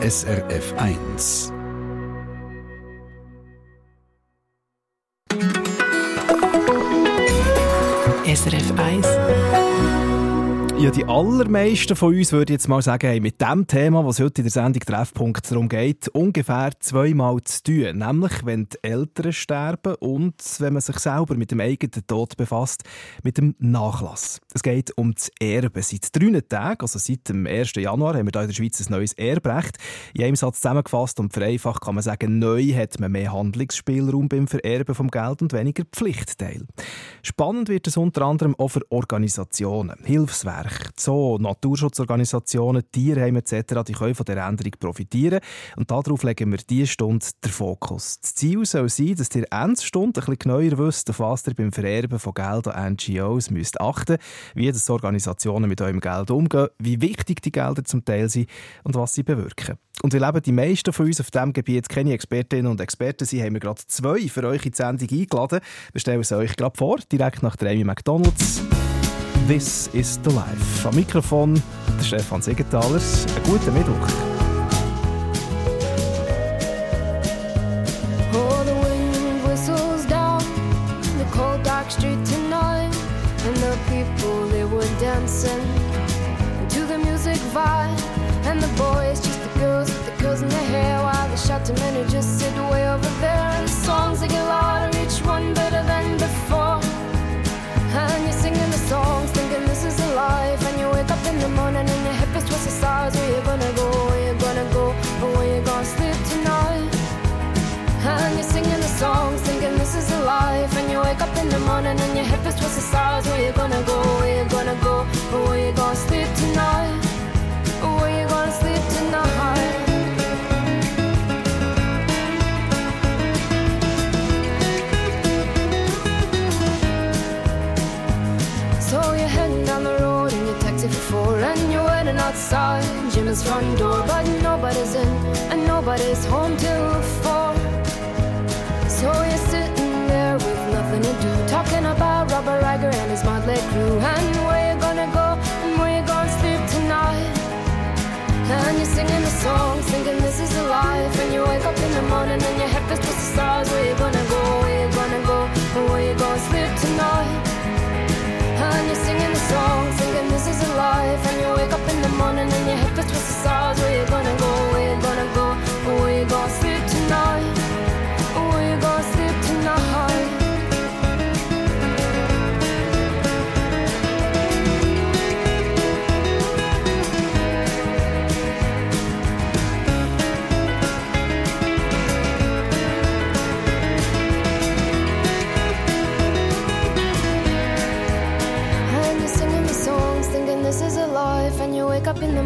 SRF 1. SRF 1 ja, die allermeisten von uns würde jetzt mal sagen, hey, mit dem Thema, was heute in der Sendung Treffpunkt darum geht, ungefähr zweimal zu tun. Nämlich, wenn die Eltern sterben und wenn man sich selber mit dem eigenen Tod befasst, mit dem Nachlass. Es geht um das Erbe. Seit drei Tagen, also seit dem 1. Januar, haben wir hier in der Schweiz ein neues Erbrecht. In einem Satz zusammengefasst und vereinfacht kann man sagen, neu hat man mehr Handlungsspielraum beim Vererben vom Geld und weniger Pflichtteil. Spannend wird es unter anderem auch für Organisationen, Hilfswerke, Netzwerke, Zoo, Naturschutzorganisationen, Tierheime etc. die können von dieser Änderung profitieren. Und darauf legen wir diese Stunde den Fokus. Das Ziel soll sein, dass ihr Endstunde ein bisschen genauer wisst, auf was ihr beim Vererben von Geld an NGOs müsst achten wie das Organisationen mit eurem Geld umgehen, wie wichtig die Gelder zum Teil sind und was sie bewirken. Und weil eben die meisten von uns auf diesem Gebiet keine Expertinnen und Experten sind, haben wir gerade zwei für euch in die Sendung eingeladen. Wir stellen sie euch gerade vor, direkt nach der Amy McDonalds. This is the Life. Am Mikrofon der Stefan Segenthaler. Einen guten Mittwoch. In morning and your hip is twisted sides Where you gonna go, where you gonna go? Where you gonna sleep tonight? Where you gonna sleep tonight? So you headin' down the road in your taxi for four, and you're waiting outside. Jim's front door, but nobody's in and nobody's home till about and his motley crew, and where you gonna go and where you gonna sleep tonight. And you're singing the songs, thinking this is a life. And you wake up in the morning and your head feels twisted stars. Where you gonna go? Where you gonna go? And where you gonna sleep tonight? And you're singing the songs, thinking this is a life. And you wake up in the morning and your head feels twisted stars.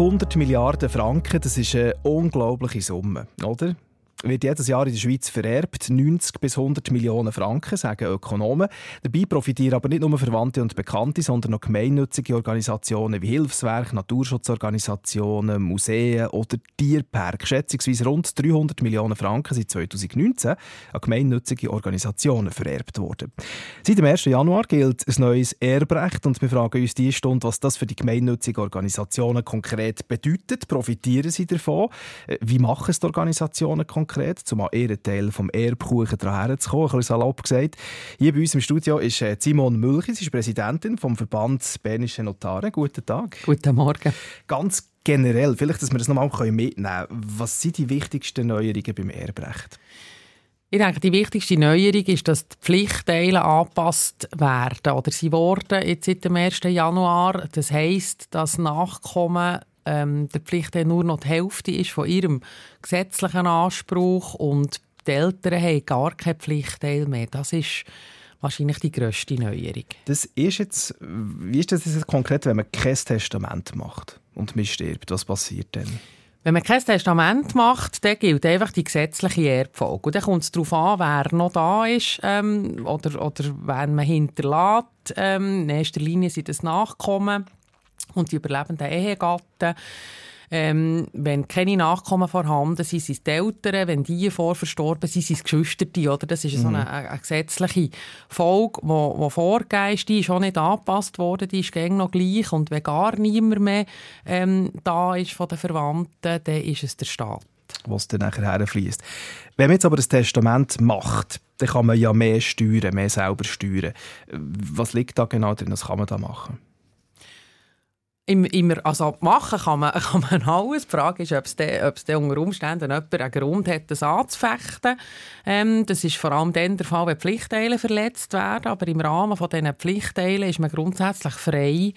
100 Milliarden Franken, das ist eine unglaubliche Summe, oder? Wird jedes Jahr in der Schweiz vererbt. 90 bis 100 Millionen Franken, sagen Ökonomen. Dabei profitieren aber nicht nur Verwandte und Bekannte, sondern auch gemeinnützige Organisationen wie Hilfswerk, Naturschutzorganisationen, Museen oder Tierpark. Schätzungsweise rund 300 Millionen Franken sind 2019 an gemeinnützige Organisationen vererbt worden. Seit dem 1. Januar gilt ein neues Erbrecht und wir fragen uns diese Stunde, was das für die gemeinnützigen Organisationen konkret bedeutet. Profitieren sie davon? Wie machen es die Organisationen konkret? Konkret, um an ihren Teil vom Erbkuchen daran zu kommen, ein bisschen salopp gesagt. Hier bei uns im Studio ist äh, Simon Mülchi, sie ist Präsidentin vom Verband Bernische Notare. Guten Tag. Guten Morgen. Ganz generell, vielleicht, dass wir das nochmal mitnehmen können. Was sind die wichtigsten Neuerungen beim Erbrecht? Ich denke, die wichtigste Neuerung ist, dass die Pflichtteile angepasst werden oder sie wurden jetzt seit dem 1. Januar. Das heisst, dass Nachkommen ähm, der Pflichtteil nur noch die Hälfte ist von ihrem gesetzlichen Anspruch und die Eltern haben gar keinen Pflichtteil mehr. Das ist wahrscheinlich die grösste Neuerung. Das ist jetzt, wie ist das jetzt konkret, wenn man kein Testament macht und man stirbt? Was passiert dann? Wenn man kein Testament macht, dann gilt einfach die gesetzliche Erbfolge. Und dann kommt es darauf an, wer noch da ist ähm, oder, oder wen man hinterlässt. Ähm, in erster Linie sind das Nachkommen und die überlebenden Ehegatten. Ähm, wenn keine Nachkommen vorhanden sind, sind es die Eltern. Wenn die vorverstorben sind, sind es Geschwister. Oder? Das ist mhm. so eine, eine, gesetzliche Folge, die, die vorgegeben ist. Die ist auch nicht angepasst worden. Die ist noch gleich. Und wenn gar niemand mehr ähm, da ist von den Verwandten, dann ist es der Staat. Was dann nachher herfließt. Wenn man jetzt aber das Testament macht, dann kann man ja mehr steuern, mehr selber steuern. Was liegt da genau drin? Was kann man da machen? Immer, also machen kann man, kann man alles. Die Frage ist, ob es, de, ob es de unter Umständen jemand einen Grund hat, das anzufechten. Ähm, das ist vor allem dann der Fall, wenn Pflichtteile verletzt werden. Aber im Rahmen von diesen Pflichtteilen ist man grundsätzlich frei,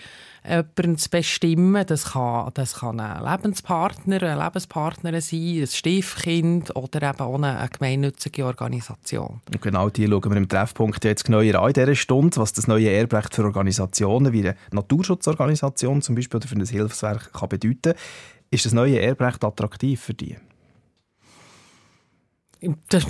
jemanden zu bestimmen. Das kann, das kann ein Lebenspartner, eine Lebenspartnerin sein, ein Stiefkind oder eben auch eine, gemeinnützige Organisation. Und genau die schauen wir im Treffpunkt jetzt genauer an in dieser Stunde, was das neue Erbrecht für Organisationen wie eine Naturschutzorganisation zum Beispiel oder für ein Hilfswerk kann bedeuten. Ist das neue Erbrecht attraktiv für die? Das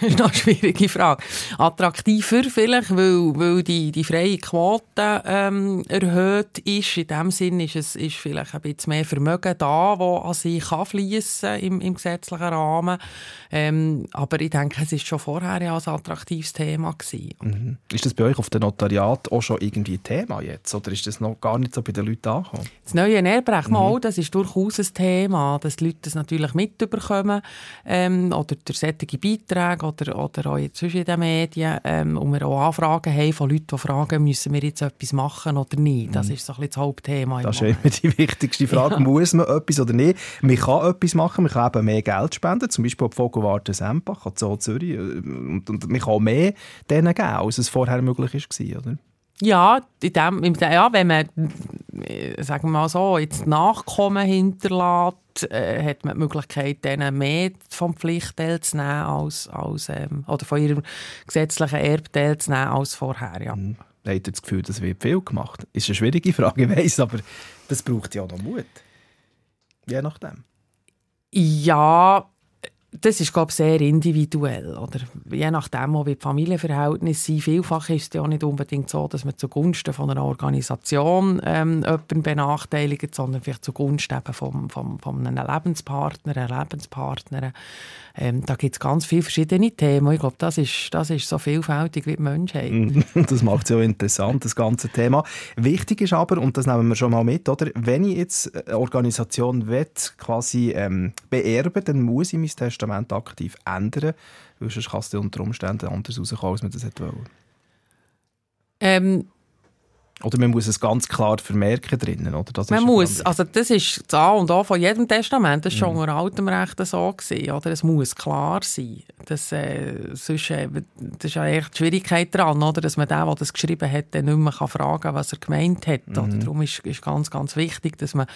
ist noch eine schwierige Frage. Attraktiver vielleicht, weil, weil die, die freie Quote ähm, erhöht ist. In dem Sinn ist es ist vielleicht ein bisschen mehr Vermögen da, das an sie kann fließen im, im gesetzlichen Rahmen. Ähm, aber ich denke, es ist schon vorher ja ein attraktives Thema gewesen. Mhm. Ist das bei euch auf dem Notariat auch schon irgendwie ein Thema jetzt? Oder ist das noch gar nicht so bei den Leuten angekommen? Das neue Erbrecht, mhm. das ist durchaus ein Thema, dass die Leute das natürlich mitbekommen. Ähm, oder der solche Beiträge oder, oder auch jetzt in den Medien ähm, und wir auch Anfragen haben von Leuten, die fragen, müssen wir jetzt etwas machen oder nicht. Das mhm. ist so ein bisschen das Hauptthema. Das ist immer die wichtigste Frage. Ja. Muss man etwas oder nicht? Man kann etwas machen, man kann eben mehr Geld spenden, zum Beispiel die Vogelwarte Sempach, an Zoo Zürich. Äh, und, und man kann mehr denen geben, als es vorher möglich war, oder? Ja, in dem, ja, wenn man, äh, sagen wir mal so, jetzt Nachkommen hinterlässt, äh, hat man die Möglichkeit, denen mehr vom Pflichtteil zu nehmen als, als ähm, oder von ihrem gesetzlichen Erbteil zu nehmen als vorher. Ja. Hm. Habt ihr das Gefühl, das wird viel gemacht? Ist eine schwierige Frage, ich weiss, aber das braucht ja noch Mut. Je nachdem. Ja, das ist, glaube ich, sehr individuell. Oder? Je nachdem, wie die Familienverhältnisse sind. Vielfach ist es ja nicht unbedingt so, dass man zugunsten von einer Organisation ähm, jemanden benachteiligt, sondern vielleicht zugunsten eben vom, vom, von einem Lebenspartner, einer Lebenspartnerin. Ähm, da gibt es ganz viele verschiedene Themen. Ich glaube, das ist, das ist so vielfältig wie die Menschheit. das macht es ja interessant, das ganze Thema. Wichtig ist aber, und das nehmen wir schon mal mit, oder? wenn ich jetzt eine Organisation will, quasi ähm, beerben dann muss ich mein Testament aktiv ändern, weil sonst kann es unter Umständen anders rauskommen, als man das wollte. Ähm, oder man muss es ganz klar vermerken drinnen, oder? Das man muss, also das ist das A und O von jedem Testament, das war schon mhm. unter altem Recht so, gewesen, oder? Es muss klar sein. Das, äh, sonst, äh, das ist ja echt die Schwierigkeit daran, oder? Dass man den, der das geschrieben hat, dann nicht mehr fragen kann, was er gemeint hat. Mhm. Oder? Darum ist, ist ganz, ganz wichtig, dass man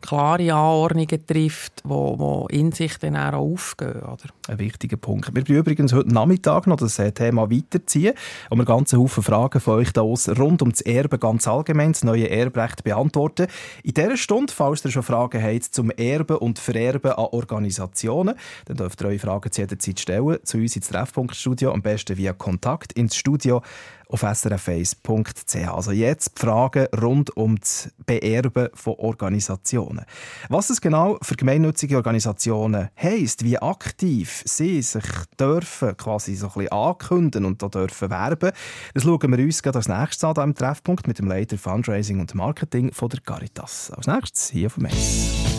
klare Anordnungen trifft, die in sich dann auch aufgehen. Oder? Ein wichtiger Punkt. Wir werden übrigens heute Nachmittag noch das äh, Thema weiterziehen und wir ganze Haufen Fragen von euch da rund um das Erbe ganz allgemein, das neue Erbrecht beantworten. In dieser Stunde, falls ihr schon Fragen habt zum Erben und Vererben an Organisationen, dann dürft ihr eure Fragen zu jeder Zeit stellen, zu uns ins Treffpunktstudio, am besten via Kontakt ins Studio auf srf1.ch. Also jetzt die Fragen rund um das Beerben von Organisationen. Was es genau für gemeinnützige Organisationen heisst, wie aktiv sie sich dürfen quasi so ein bisschen ankündigen und da dürfen werben, das schauen wir uns gerade als nächstes an, im Treffpunkt mit dem Leiter Fundraising und Marketing von der Caritas. Als nächstes hier dem Mess.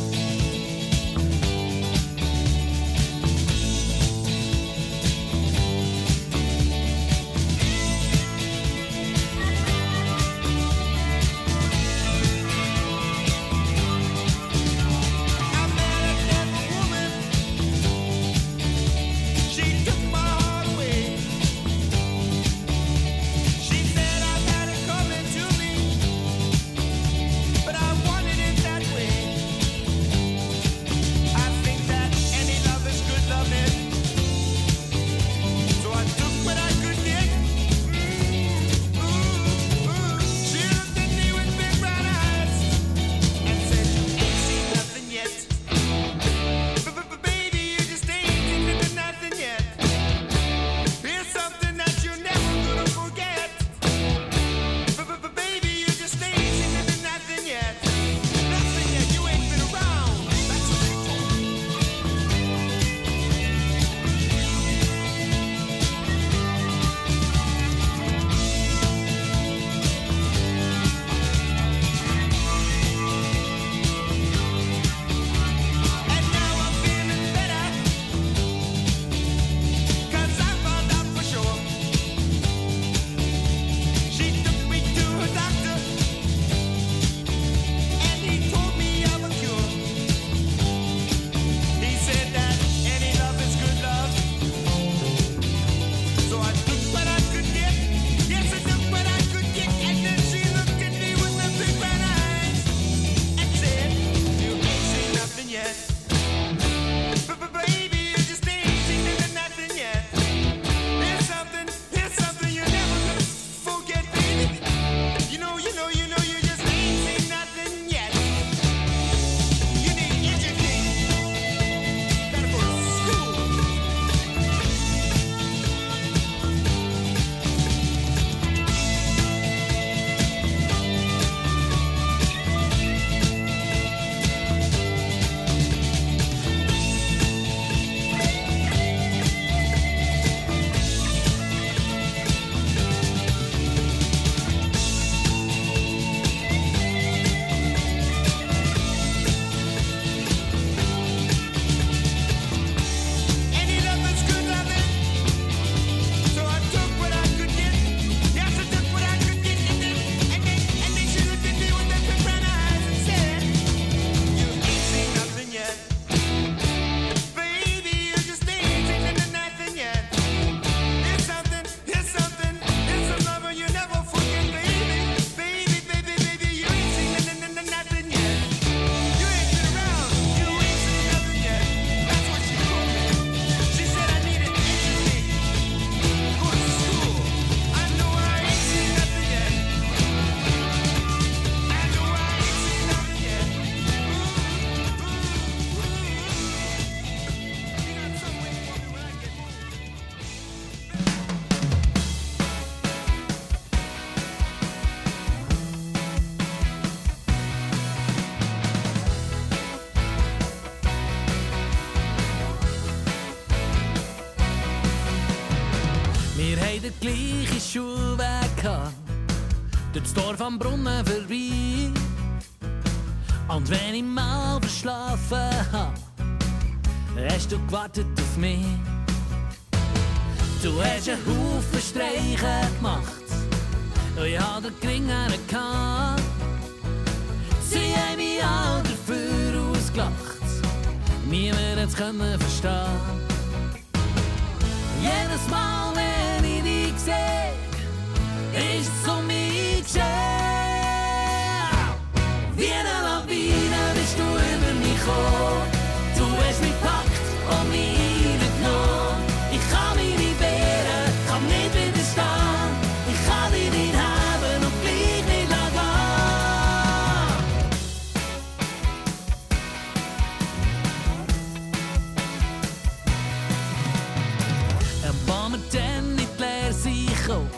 Wir dann in die Lehre sind gekommen,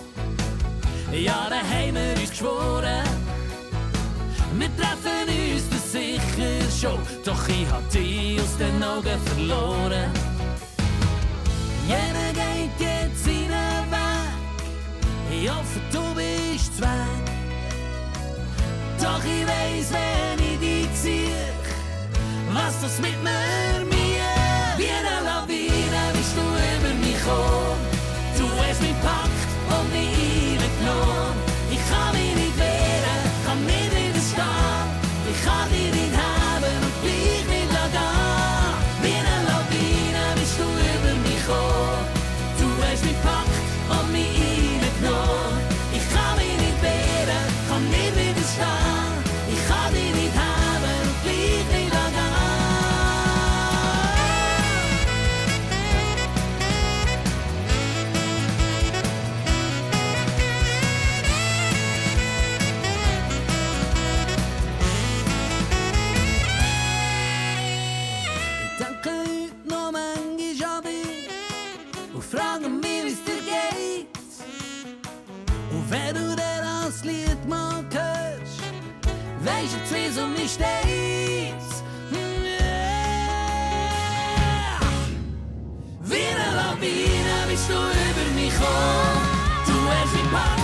ja, dann haben wir uns geschworen, wir treffen uns das sicher schon, doch ich hab dich aus den Augen verloren. Jeder geht jetzt seinen Weg, ich hoffe, du bist weg. Doch ich weiss, wenn ich dich sehe, was das mit mir mir. Wie eine Lawine bist du über mich gekommen. Weisst du, mich steht. Yeah. Wie eine Lawine bist du über mich gekommen. Du hast mich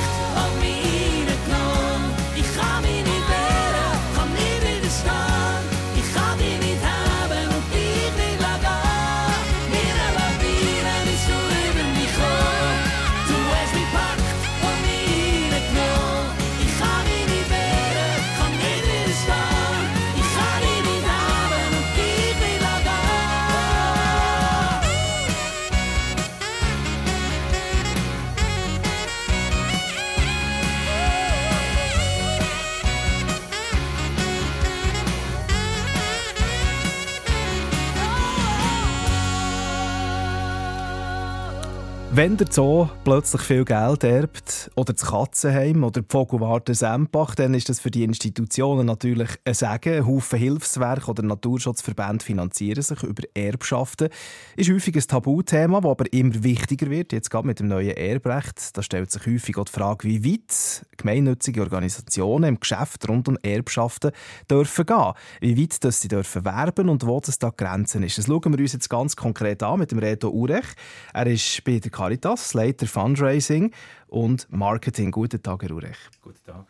Wenn der Zoo plötzlich viel Geld erbt oder das Katzenheim oder die Vogelwarte Sempach, dann ist das für die Institutionen natürlich ein Segen. Ein Haufen Hilfswerke oder Naturschutzverbände finanzieren sich über Erbschaften. Ist häufig ein Tabuthema, das aber immer wichtiger wird, jetzt gerade mit dem neuen Erbrecht. Da stellt sich häufig auch die Frage, wie weit gemeinnützige Organisationen im Geschäft rund um Erbschaften dürfen gehen. Wie weit dass sie dürfen werben und wo das da Grenzen ist. Das schauen wir uns jetzt ganz konkret an mit dem Reto Urech. Er ist bei der Caritas, Leiter Fundraising und Marketing. Guten Tag, Herr Urech. Guten Tag.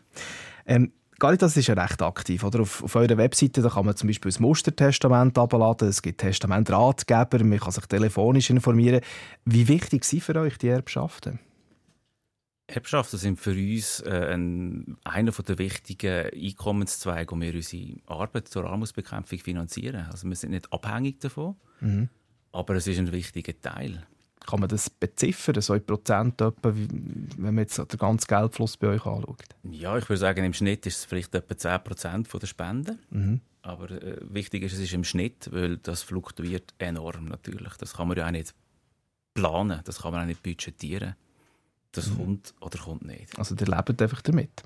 Ähm, Caritas ist ja recht aktiv. Oder? Auf, auf eurer Webseite da kann man zum Beispiel ein Mustertestament abladen. Es gibt Testamentratgeber. Man kann sich telefonisch informieren. Wie wichtig sind für euch die Erbschaften? Erbschaften sind für uns äh, ein, einer der wichtigen Einkommenszweige, wo wir unsere Arbeit zur Armutsbekämpfung finanzieren. Also wir sind nicht abhängig davon, Mhm. aber es ist ein wichtiger Teil. Kann man das beziffern, so in Prozent, etwa, wenn man jetzt den ganzen Geldfluss bei euch anschaut? Ja, ich würde sagen, im Schnitt ist es vielleicht etwa 10% von der Spenden. Mhm. Aber äh, wichtig ist, es ist im Schnitt, weil das fluktuiert enorm natürlich. Das kann man ja auch nicht planen, das kann man auch nicht budgetieren. Das Mhm. kommt oder kommt nicht. Also ihr lebt einfach damit.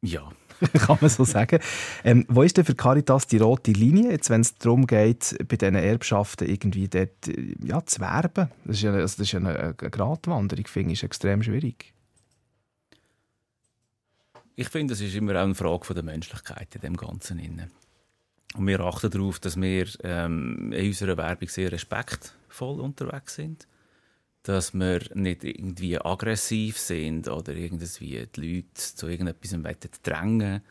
Ja, kann man so sagen. Ähm, wo ist denn für Caritas die rote Linie, jetzt, wenn es darum geht, bei diesen Erbschaften irgendwie dort, ja, zu werben? Das ist ja, also das ist eine, eine Gratwanderung, finde ich, ist extrem schwierig. Ich finde, es ist immer auch eine Frage von der Menschlichkeit in dem Ganzen. Innen. Und wir achten darauf, dass wir ähm, in unserer Werbung sehr respektvoll unterwegs sind. Dass wir nicht irgendwie aggressiv sind oder irgendwie die Leute zu irgendetwas drängen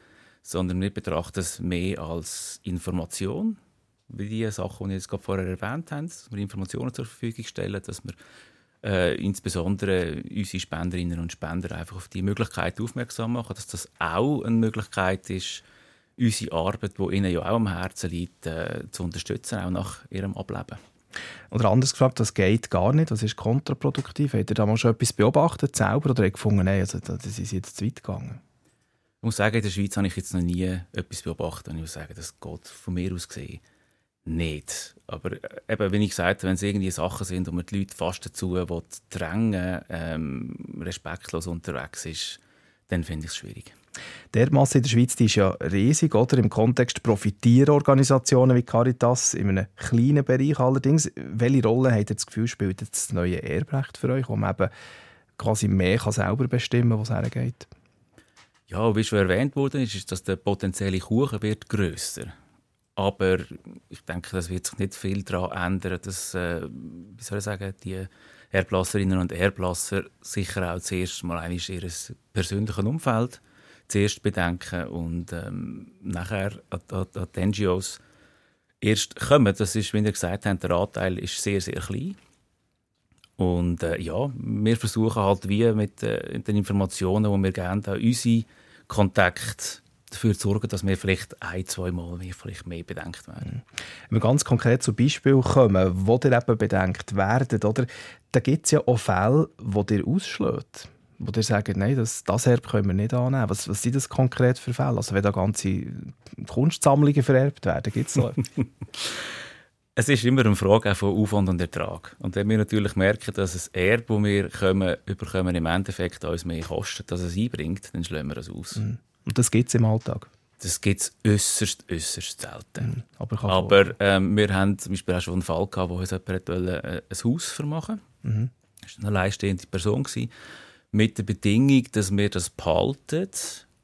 sondern wir betrachten es mehr als Information, wie die Sachen, die ich jetzt gerade vorher erwähnt habe, dass wir Informationen zur Verfügung stellen, dass wir äh, insbesondere unsere Spenderinnen und Spender einfach auf die Möglichkeit aufmerksam machen, dass das auch eine Möglichkeit ist, unsere Arbeit, die ihnen ja auch am Herzen liegt, äh, zu unterstützen, auch nach ihrem Ableben. Oder anders gefragt, das geht gar nicht, das ist kontraproduktiv. Habt ihr da mal schon etwas beobachtet selber oder gefunden, nein, also das ist jetzt zu weit gegangen? Ich muss sagen, in der Schweiz habe ich jetzt noch nie etwas beobachtet und ich muss sagen, das geht von mir aus gesehen nicht. Aber äh, eben, wie ich gesagt habe, wenn es irgendwie Sachen sind, wo man die Leute fast dazu drängen ähm, respektlos unterwegs ist, dann finde ich es schwierig. Der Masse in der Schweiz die ist ja riesig, oder? Im Kontext profitieren Organisationen wie Caritas in einem kleinen Bereich allerdings. Welche Rolle hat das Gefühl, spielt das neue Erbrecht für euch, wo man eben quasi mehr kann selber bestimmen kann, was hergeht? Ja, wie schon erwähnt wurde, ist, ist dass der potenzielle Kuchen wird grösser. Aber ich denke, das wird sich nicht viel daran ändern, dass, äh, wie soll ich sagen, die Erblasserinnen und Erblasser sicher auch zuerst mal ihr persönliches Umfeld zuerst bedenken und ähm, nachher an, an, an die NGOs erst kommen. Das ist, wie ihr gesagt habt, der Anteil ist sehr, sehr klein. Und äh, ja, wir versuchen halt wie mit äh, den Informationen, die wir geben, unsere Kontakte dafür zu sorgen, dass wir vielleicht ein, zwei Mal mehr, vielleicht mehr bedenkt werden. Wenn wir ganz konkret zu Beispielen kommen, wo ihr eben bedenkt werden, oder? Da gibt es ja auch Fälle, die ihr ausschlägt wo ihr sagt, nein, das, das Erb können wir nicht annehmen. Was, was sind das konkret für Fälle? Also wenn da ganze Kunstsammlungen vererbt werden, gibt es so Es ist immer eine Frage von Aufwand und Ertrag. Und wenn wir natürlich merken, dass das Erbe, das wir kommen, überkommen, im Endeffekt uns mehr kostet, als es einbringt, dann schlagen wir das aus. Mhm. Und das gibt es im Alltag? Das gibt es äußerst, äußerst selten. Mhm. Aber, Aber ähm, wir haben zum Beispiel auch schon einen Fall gehabt, wo uns jemand wollte, äh, ein Haus vermachen mhm. Das war eine alleinstehende Person. Gewesen mit der Bedingung, dass wir das behalten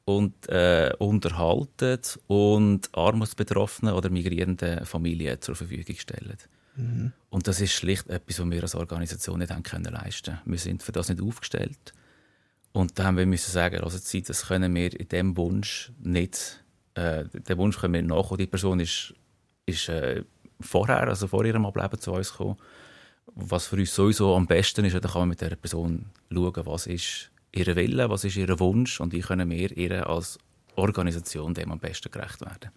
und äh, unterhalten und armutsbetroffenen oder migrierenden Familien zur Verfügung stellen. Mhm. Und das ist schlicht etwas, was wir als Organisation nicht haben können leisten. Wir sind für das nicht aufgestellt. Und da haben wir müssen sagen, also das können wir in dem Wunsch nicht, äh, den Wunsch können wir nachkommen. Die Person ist, ist äh, vorher, also vor ihrem Ableben zu uns gekommen was für uns sowieso am besten ist, dann kann man mit dieser Person schauen, was ist ihr Wille, was ist ihr Wunsch und wie können wir ihr als Organisation dem am besten gerecht werden.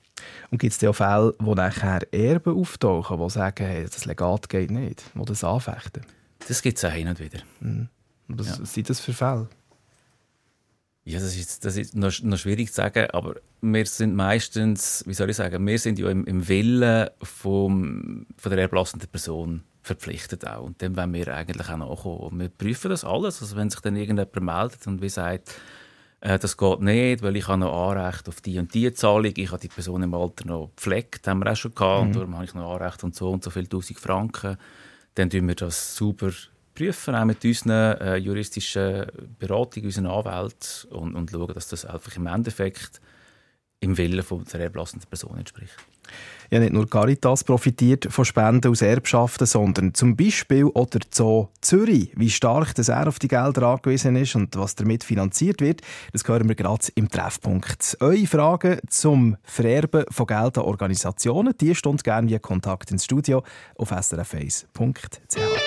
Und gibt es auch Fälle, wo nachher Erben auftauchen, die sagen, hey, das Legat geht nicht, die das anfechten? Das gibt es auch hin und wieder. Mhm. Was ja. sind das für Fälle? Ja, das ist, das ist noch, noch, schwierig zu sagen, aber wir sind meistens, wie soll ich sagen, wir sind ja im, im Willen vom, von der erblassenden Person verpflichtet auch. Und dem wollen wir eigentlich auch nachkommen. Wir prüfen das alles. Also wenn sich dann irgendjemand meldet und wie sagt, äh, das geht nicht, weil ich habe noch Anrecht auf die und die Zahlung, ich habe die Person im Alter noch gepflegt, haben wir auch schon gehabt, mhm. und darum habe ich noch Anrecht und so und so viele tausend Franken, dann prüfen wir das sauber prüfen, auch mit unseren äh, juristischen Beratungen, unseren Anwälten und, und schauen, dass das einfach im Endeffekt im Willen von der erblassenden Person entspricht. Ja, nicht nur Caritas profitiert von Spenden aus Erbschaften, sondern zum Beispiel oder Zoo Zürich. Wie stark das er auf die Gelder angewiesen ist und was damit finanziert wird, das hören wir gerade im Treffpunkt. Eure Fragen zum Vererben von Geld an Organisationen, die stund gerne via Kontakt ins Studio auf srf1.ch.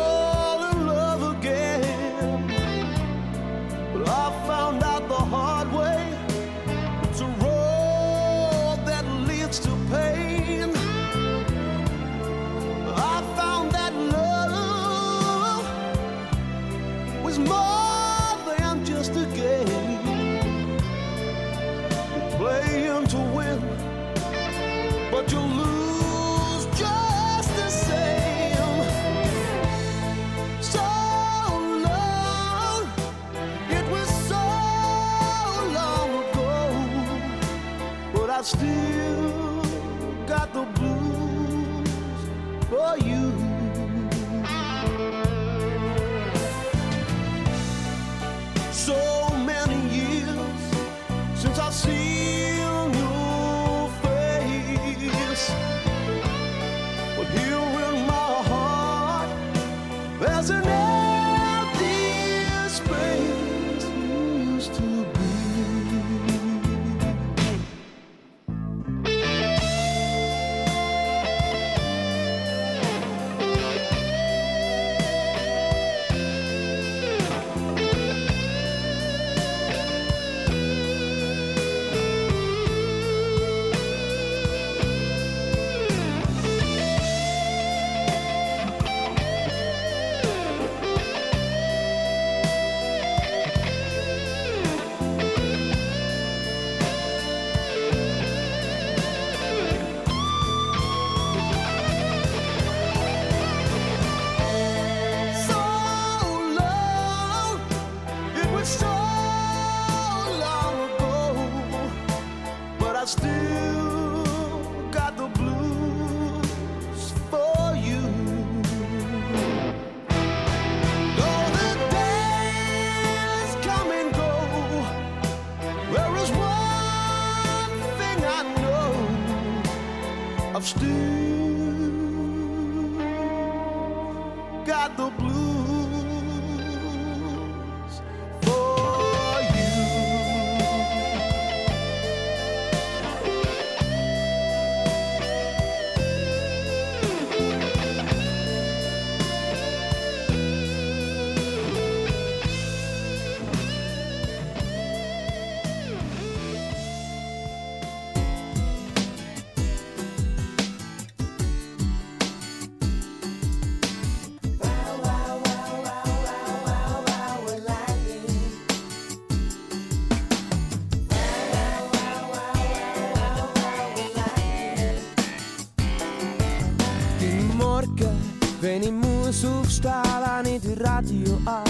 Das Radio an.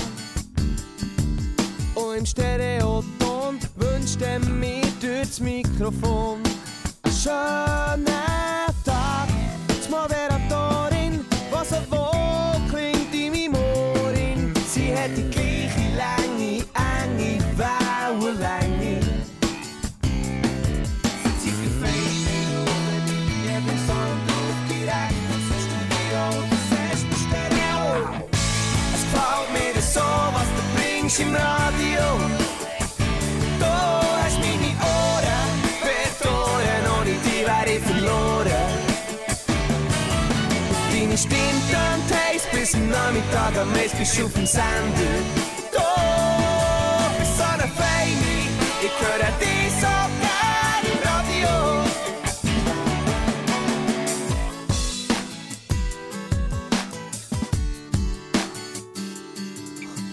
Und im Stereoton wünscht er mir durch das Mikrofon einen schönen Tag. Die Moderatorin, was er wohl klingt in meinem Ohr. Sie hat die gleiche Länge, enge Wellenlänge. Im Radio. Du hast meine Ohren verloren, ohne die wäre verloren. Deine Stimme heiß bis am Nachmittag, am meisten auf dem Sender.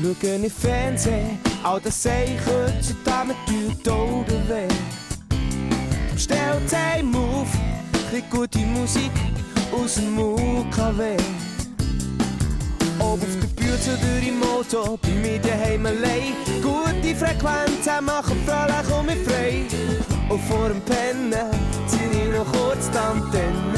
Schauen im Fernsehen, all das sehe ich heutzutage, mir tut Augen weh. Stellt einem auf, bisschen gute Musik aus dem UKW. Ob auf der Bühne oder im Auto, bei mir daheim allein. Gute Frequenzen machen fröhlich und mich frei. Und vor dem Pennen zieh ich noch kurz die Antenne.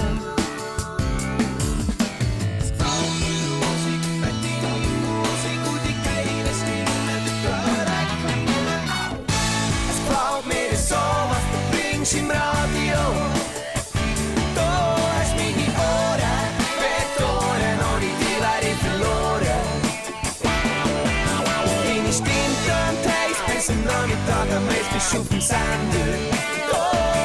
Mislim radio To mi ora Pet é ore non ritirare il flore In instinto un taste Penso non que tocca me Sto su pensando Oh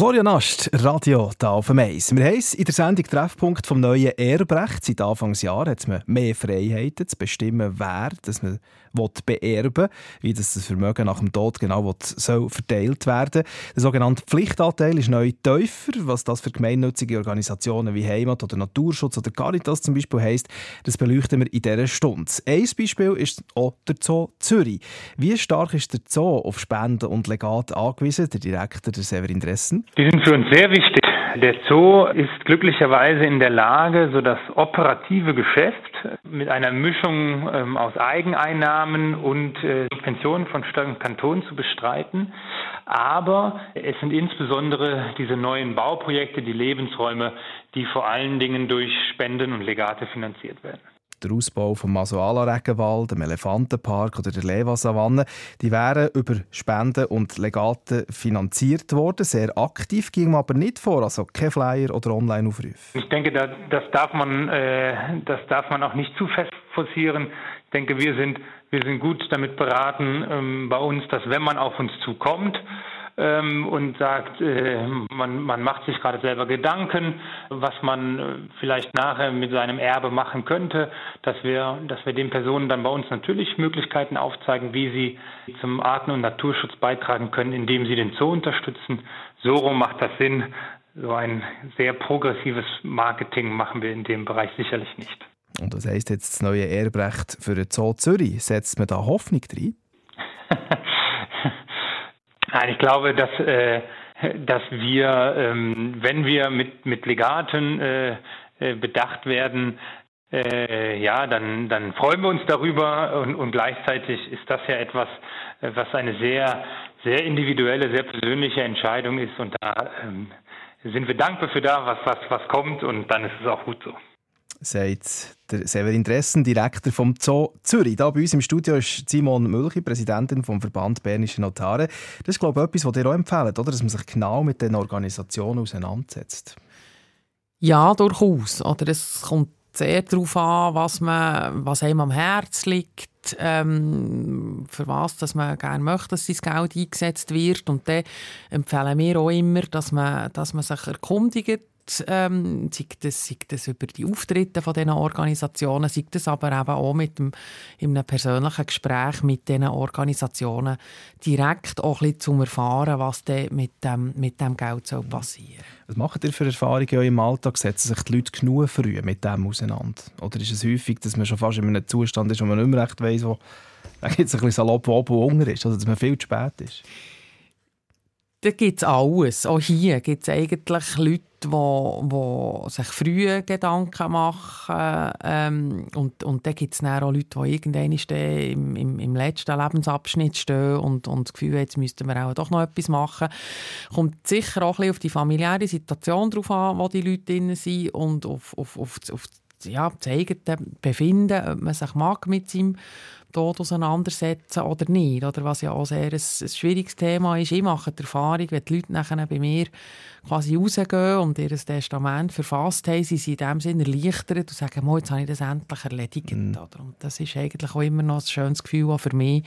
Florian Ast, Radio da auf dem Eis. Wir haben in der Sendung Treffpunkt vom neuen Erbrecht. Seit Anfangsjahr hat man mehr Freiheiten zu bestimmen, wer das man will beerben wie das, das Vermögen nach dem Tod genau will, soll verteilt werden. Der sogenannte Pflichtanteil ist neu tiefer. Was das für gemeinnützige Organisationen wie Heimat oder Naturschutz oder Caritas zum Beispiel heisst, das beleuchten wir in dieser Stunde. Ein Beispiel ist auch der Zoo Zürich. Wie stark ist der Zoo auf Spenden und Legate angewiesen? Der Direktor, der Severin Dressen. Die sind für uns sehr wichtig. Der Zoo ist glücklicherweise in der Lage, so das operative Geschäft mit einer Mischung ähm, aus Eigeneinnahmen und äh, Subventionen von Stadt und Kanton zu bestreiten. Aber es sind insbesondere diese neuen Bauprojekte, die Lebensräume, die vor allen Dingen durch Spenden und Legate finanziert werden der Ausbau vom Masuala-Regenwald, dem Elefantenpark oder der Lewa-Savanne, die wären über Spenden und Legate finanziert worden. Sehr aktiv ging man aber nicht vor, also kein Flyer oder Online-Aufruf. Ich denke, das, das, darf man, äh, das darf man auch nicht zu fest forcieren. Ich denke, wir sind, wir sind gut damit beraten ähm, bei uns, dass wenn man auf uns zukommt, ähm, und sagt, äh, man, man macht sich gerade selber Gedanken, was man äh, vielleicht nachher mit seinem Erbe machen könnte, dass wir, dass wir den Personen dann bei uns natürlich Möglichkeiten aufzeigen, wie sie zum Arten- und Naturschutz beitragen können, indem sie den Zoo unterstützen. So rum macht das Sinn. So ein sehr progressives Marketing machen wir in dem Bereich sicherlich nicht. Und das heisst jetzt das neue Erbrecht für den Zoo Zürich. Setzt man da Hoffnung drin? Nein, ich glaube, dass, äh, dass wir, ähm, wenn wir mit, mit Legaten äh, äh, bedacht werden, äh, ja, dann, dann freuen wir uns darüber und, und gleichzeitig ist das ja etwas, äh, was eine sehr, sehr individuelle, sehr persönliche Entscheidung ist und da ähm, sind wir dankbar für da, was, was, was kommt und dann ist es auch gut so sagt der Severin Dressen, Direktor vom Zoo Zürich. Hier bei uns im Studio ist Simon Mülchi, Präsidentin vom Verband Bernische Notare. Das ist, glaube ich, etwas, was ihr auch empfehlt, oder? dass man sich genau mit den Organisationen auseinandersetzt. Ja, durchaus. Oder es kommt sehr darauf an, was, man, was einem am Herzen liegt, ähm, für was dass man gerne möchte, dass sein Geld eingesetzt wird. Und dann empfehlen wir auch immer, dass man, dass man sich erkundigt, ähm, sei, das, sei das über die Auftritte von diesen Organisationen, sei das aber eben auch mit dem, in einem persönlichen Gespräch mit diesen Organisationen direkt auch ein bisschen zum Erfahren, was mit dem, mit dem Geld soll passieren soll. Was macht ihr für Erfahrungen in eurem Alltag? Setzen sich die Leute genug früh mit dem auseinander? Oder ist es häufig, dass man schon fast in einem Zustand ist, wo man nicht mehr recht weiss, wo jetzt ein bisschen salopp oben und unten ist, also dass man viel zu spät ist? Da gibt es alles. Auch hier gibt es eigentlich Leute, die, sich früh Gedanken machen. Ähm, und, und dann gibt es auch Leute, die irgendwann im, im, im letzten Lebensabschnitt stehen und, und das Gefühl haben, jetzt müssten wir auch doch noch etwas machen. Kommt sicher auch ein bisschen auf die familiäre Situation drauf an, wo die Leute drin sind und auf, auf, auf, auf ja, das eigene Befinden, ob man sich mag mit seinem Tod auseinandersetzen oder nicht. Oder was ja auch sehr ein, ein schwieriges Thema ist. Ich mache die Erfahrung, wenn die Leute nachher bei mir quasi rausgehen und ihr Testament verfasst haben, sie sind in dem Sinne erleichtert und sagen, jetzt habe ich das endlich erledigt. Mhm. Und das ist eigentlich auch immer noch ein schönes Gefühl auch für mich,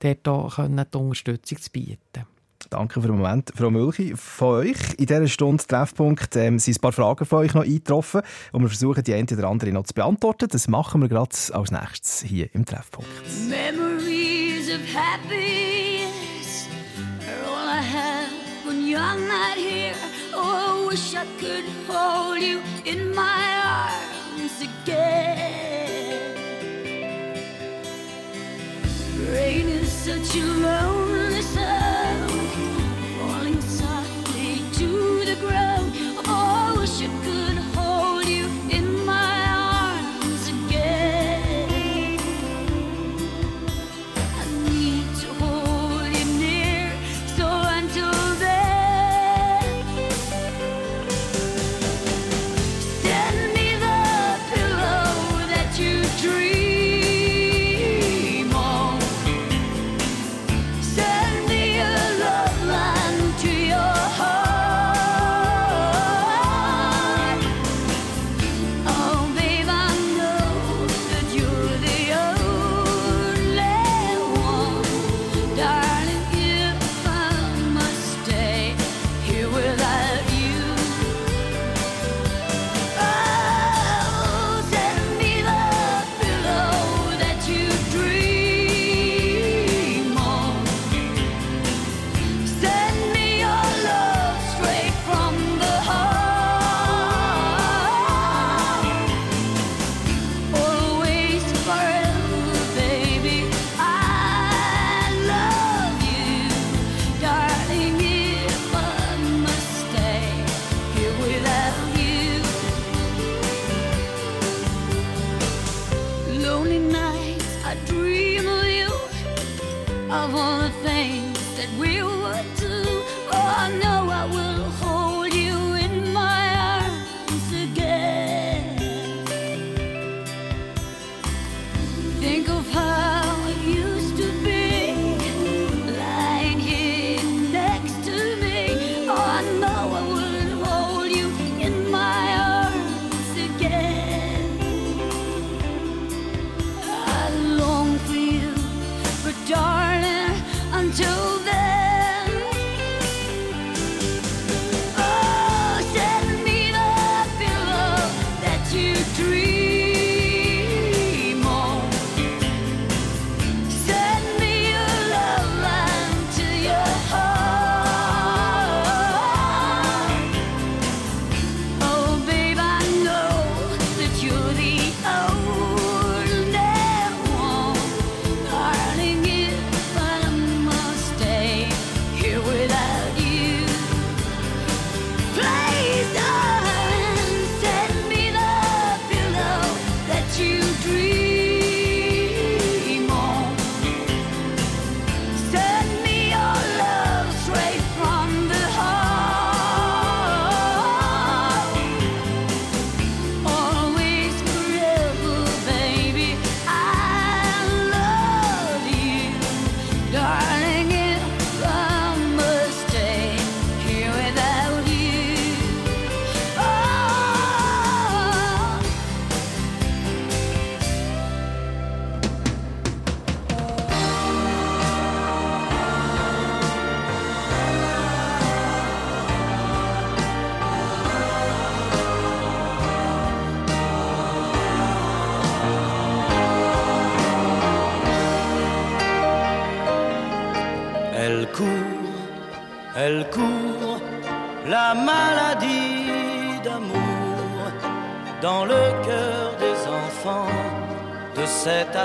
dort auch die Unterstützung zu bieten. Danke für den Moment. Frau Mülchi, von euch in dieser Stunde Treffpunkt ähm, sind ein paar Fragen von euch noch eingetroffen und wir versuchen, die eine oder andere noch zu beantworten. Das machen wir gerade als nächstes hier im Treffpunkt. Memories of happiness are all I have when you're not here. Oh, I wish I could hold you in my arms again. Rain is such a lonely you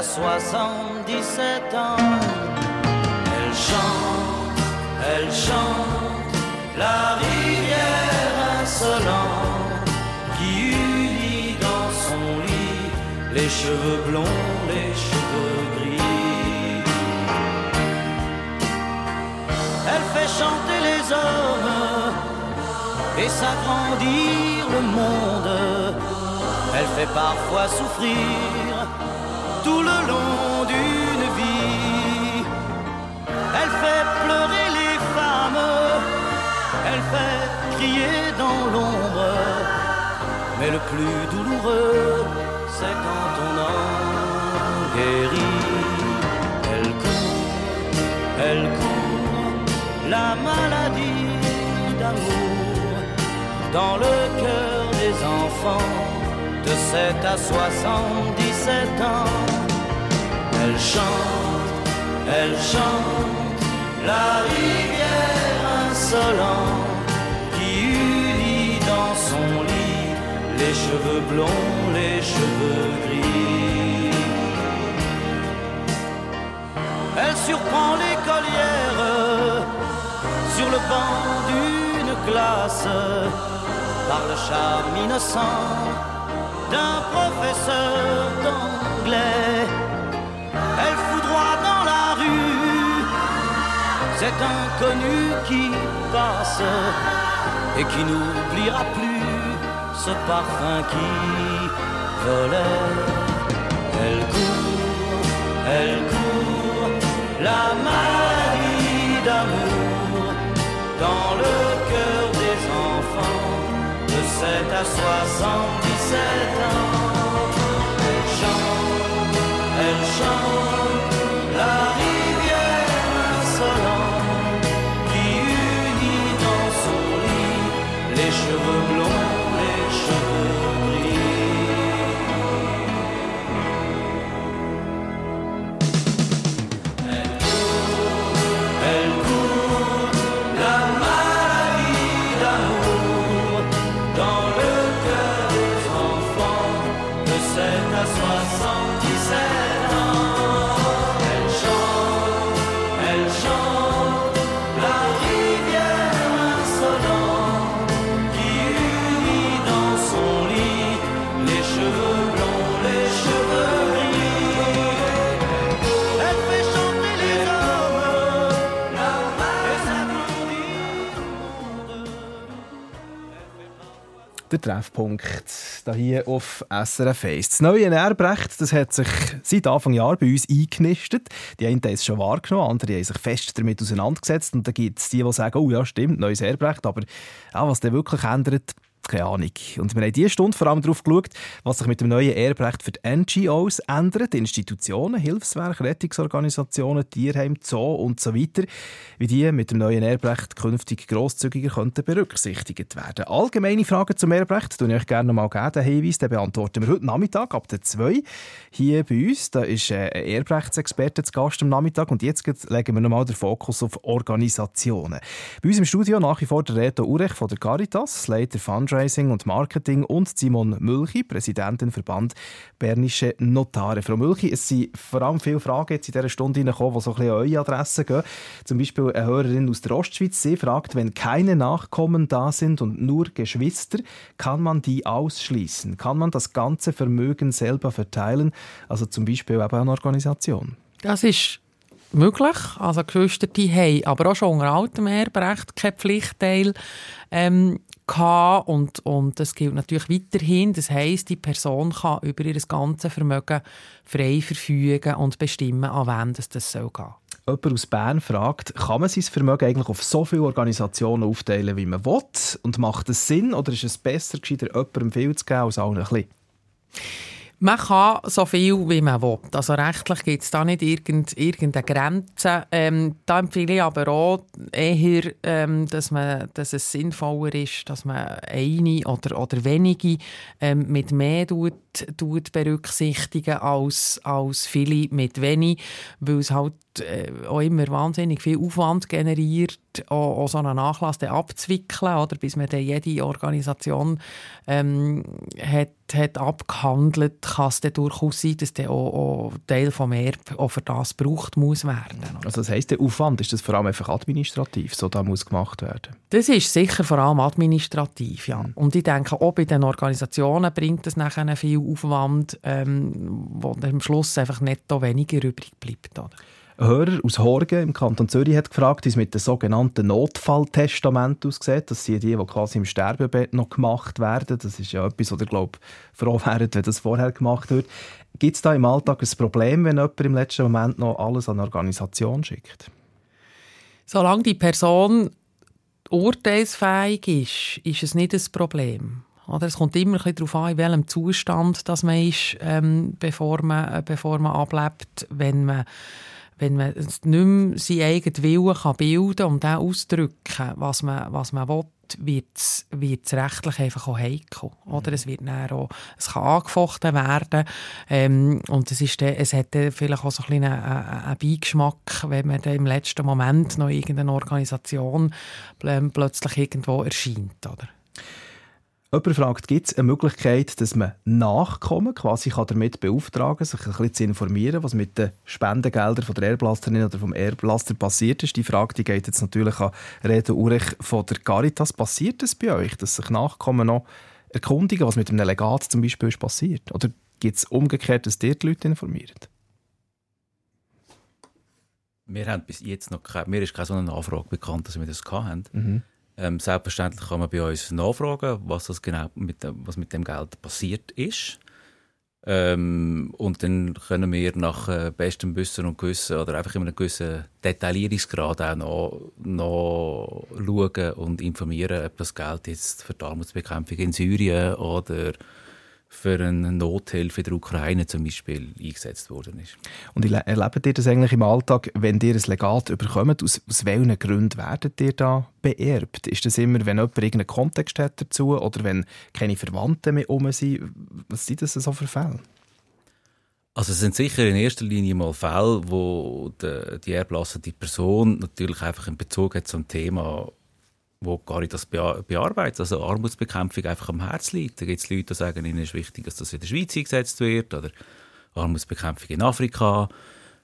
7 à 77 ans. Elle chante, elle chante la rivière insolente qui unit dans son lit les cheveux blonds, les cheveux gris. Elle fait chanter les hommes et s'agrandir le monde Elle fait parfois souffrir tout le long d'une vie. Elle fait pleurer les femmes, elle fait crier dans l'ombre. Mais le plus douloureux, c'est quand on en guérit. Elle court, elle court, la maladie d'amour dans le cœur des enfants de 7 à 77 ans. Elle chante, elle chante la rivière insolente qui unit dans son lit les cheveux blonds, les cheveux gris. Elle surprend l'écolière sur le banc d'une classe par le charme innocent d'un professeur d'anglais. Elle foudroie dans la rue cet inconnu qui passe et qui n'oubliera plus ce parfum qui volait. Elle court, elle court, la maladie d'amour dans le cœur des enfants de 7 à 77 ans. Elle chante, elle chante Der Treffpunkt da hier auf SRF 1. Das neue Erbrecht das hat sich seit Anfang Jahr bei uns eingenistet. Die einen haben es schon wahrgenommen, andere haben sich fest damit auseinandergesetzt. Und da gibt es die, die sagen, oh ja, stimmt, neues Erbrecht, aber ja, was dann wirklich ändert, keine Ahnung. Und wir haben diese Stunde vor allem darauf geschaut, was sich mit dem neuen Erbrecht für die NGOs ändert, Institutionen, Hilfswerke, Rettungsorganisationen, Tierheim, Zoo und so weiter, wie die mit dem neuen Erbrecht künftig grosszügiger könnten berücksichtigt werden. Allgemeine Fragen zum Erbrecht tue ich euch gerne noch mal geben. Den Hinweis den beantworten wir heute Nachmittag ab der 2 hier bei uns. Da ist äh, ein Erbrechtsexperte zu Gast am Nachmittag und jetzt legen wir nochmal den Fokus auf Organisationen. Bei uns im Studio nach wie vor der Reto Urech von der Caritas, Leiter Fundraising und Marketing und Simon Mülchi, Präsidentin Verband Bernische Notare. Frau Mülchi, es sind vor allem viele Fragen jetzt in dieser Stunde reingekommen, die so ein bisschen an eure Adresse gehen. Zum Beispiel eine Hörerin aus der Ostschweiz, sie fragt, wenn keine Nachkommen da sind und nur Geschwister, kann man die ausschließen? Kann man das ganze Vermögen selber verteilen? Also zum Beispiel eben eine Organisation. Das ist möglich. Also Geschwister die haben aber auch schon unter altem Erbrecht keinen Pflichtteil ähm, gehabt. und und das gilt natürlich weiterhin. Das heisst, die Person kann über ihr ganzes Vermögen frei verfügen und bestimmen, an wen das, das soll gehen. Jemand aus Bern fragt, kann man sein Vermögen eigentlich auf so viele Organisationen aufteilen, wie man will? Und macht das Sinn oder ist es besser, gescheiter jemandem viel zu geben als allen ein bisschen? Man kann so viel, wie man will. Also rechtlich gibt es da nicht irgend, irgendeine Grenze. Ähm, da empfehle ich aber auch eher, ähm, dass, man, dass es sinnvoller ist, dass man eine oder, oder wenige ähm, mit mehr tut, tut berücksichtigen als, als viele mit wenig, weil es halt äh, auch immer wahnsinnig viel Aufwand generiert, auch, auch so einen Nachlass abzuwickeln, oder, bis man dann jede Organisation ähm, hat, hat abgehandelt, kann es dann durchaus sein, dass dann auch, auch Teil vom Erb auch für das gebraucht muss werden. Also das heisst, der Aufwand ist das vor allem einfach administrativ, so da muss gemacht werden? Das ist sicher vor allem administrativ, ja. Und ich denke, auch bei den Organisationen bringt das nachher viel Aufwand, ähm, wo am Schluss einfach netto weniger übrig bleibt. Oder? Hörer aus Horgen im Kanton Zürich hat gefragt, wie es mit dem sogenannten Notfalltestament aussieht. Das sind die, die quasi im Sterbebett noch gemacht werden. Das ist ja etwas, oder glaube froh wären, wenn das vorher gemacht wird. Gibt es da im Alltag ein Problem, wenn jemand im letzten Moment noch alles an eine Organisation schickt? Solange die Person urteilsfähig ist, ist es nicht ein Problem. Oder es kommt immer ein darauf an, in welchem Zustand das man ist, ähm, bevor, man, äh, bevor man ablebt. Wenn man, wenn man nicht mehr seinen eigenen Willen kann bilden und auch ausdrücken was man, was man will, wird es rechtlich einfach auch heikel. Oder? Es, wird auch, es kann angefochten werden. Ähm, und es, ist dann, es hat dann vielleicht auch so ein einen, einen Beigeschmack, wenn man dann im letzten Moment noch irgendeine Organisation plötzlich irgendwo erscheint. Oder? Jemand fragt, gibt es eine Möglichkeit, dass man Nachkommen quasi kann damit beauftragen sich ein bisschen zu informieren, was mit den Spendengeldern von der Erblasterin oder vom Erblaster passiert ist? Die Frage die geht jetzt natürlich an Reto Urech von der Caritas. Passiert es bei euch, dass sich Nachkommen noch erkundigen, was mit einem Legat zum Beispiel ist passiert? Oder gibt es umgekehrt, dass dir die Leute informieren? Wir haben bis jetzt noch keine, mir ist keine so eine Nachfrage bekannt, dass wir das hatten. Mhm. Ähm, selbstverständlich kann man bei uns nachfragen, was das genau mit was mit dem Geld passiert ist. Ähm, und dann können wir nach äh, bestem Wissen und Gewissen oder einfach in einem gewissen Detaillierungsgrad auch noch, noch schauen und informieren, ob das Geld jetzt für die Armutsbekämpfung in Syrien oder für eine Nothilfe in der Ukraine zum Beispiel eingesetzt worden ist. Und erlebt ihr das eigentlich im Alltag, wenn ihr ein Legat überkommt? Aus, aus welchen Gründen werdet ihr da beerbt? Ist das immer, wenn jemand irgendeinen Kontext hat dazu oder wenn keine Verwandten mehr um sind? Was sind das so für Fälle? Also es sind sicher in erster Linie mal Fälle, wo die, die erblassende Person natürlich einfach einen Bezug hat zum Thema wo Caritas bearbeitet, also Armutsbekämpfung einfach am Herzen liegt. Da gibt es Leute, die sagen, ihnen ist wichtig, dass das in der Schweiz eingesetzt wird oder Armutsbekämpfung in Afrika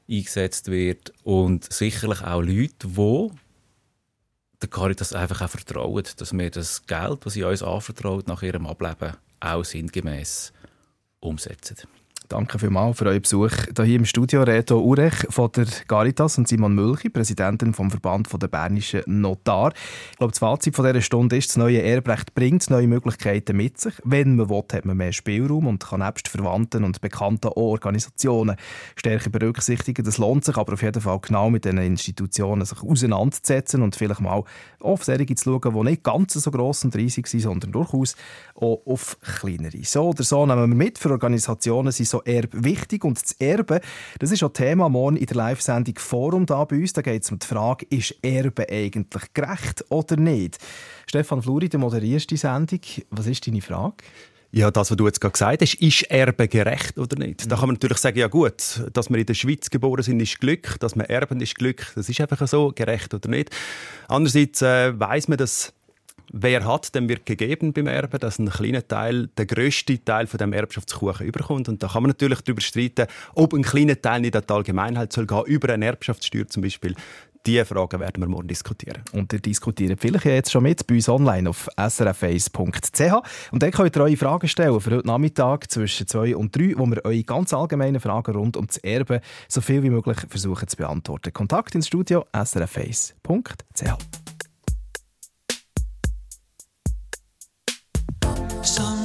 eingesetzt wird und sicherlich auch Leute, die der Caritas einfach auch vertrauen, dass wir das Geld, das sie uns anvertraut, nach ihrem Ableben auch sinngemäß umsetzen. Danke vielmals für euren Besuch hier im Studio. Reto Urech von der Caritas und Simon Mülchi, Präsidentin vom Verband der Bernischen Notar. Ich glaube, das Fazit von dieser Stunde ist, das neue Erbrecht bringt neue Möglichkeiten mit sich. Wenn man will, hat man mehr Spielraum und kann nebst Verwandten und Bekannten Organisationen stärker berücksichtigen. Das lohnt sich aber auf jeden Fall genau mit diesen Institutionen sich auseinanderzusetzen und vielleicht mal auf solche zu schauen, die nicht ganz so gross und riesig sind, sondern durchaus auch auf kleinere. So oder so nehmen wir mit, für Organisationen sind so Erbe wichtig. Und das Erbe, das ist auch Thema morgen in der Live-Sendung Forum da bei uns. Da geht es um die Frage, ist Erbe eigentlich gerecht oder nicht? Stefan Fluri, du moderierst die Sendung. Was ist deine Frage? Ja, das, was du jetzt gerade gesagt hast, ist Erbe gerecht oder nicht? Da kann man natürlich sagen, ja gut, dass wir in der Schweiz geboren sind, ist Glück, dass wir erben, ist Glück. Das ist einfach so, gerecht oder nicht. Andererseits äh, weiß man, dass wer hat, dem wird gegeben beim Erben, dass ein kleiner Teil, der grösste Teil von dem Erbschaftskuchen überkommt. Und da kann man natürlich darüber streiten, ob ein kleiner Teil nicht an die Allgemeinheit soll gehen, über eine Erbschaftssteuer zum Beispiel. Diese Fragen werden wir morgen diskutieren. Und ihr diskutiert vielleicht jetzt schon mit bei uns online auf srf1.ch. Und dann könnt ihr eure Fragen stellen für heute Nachmittag zwischen 2 und 3, wo wir eure ganz allgemeinen Fragen rund um das Erben so viel wie möglich versuchen zu beantworten. Kontakt ins Studio srf1.ch. Some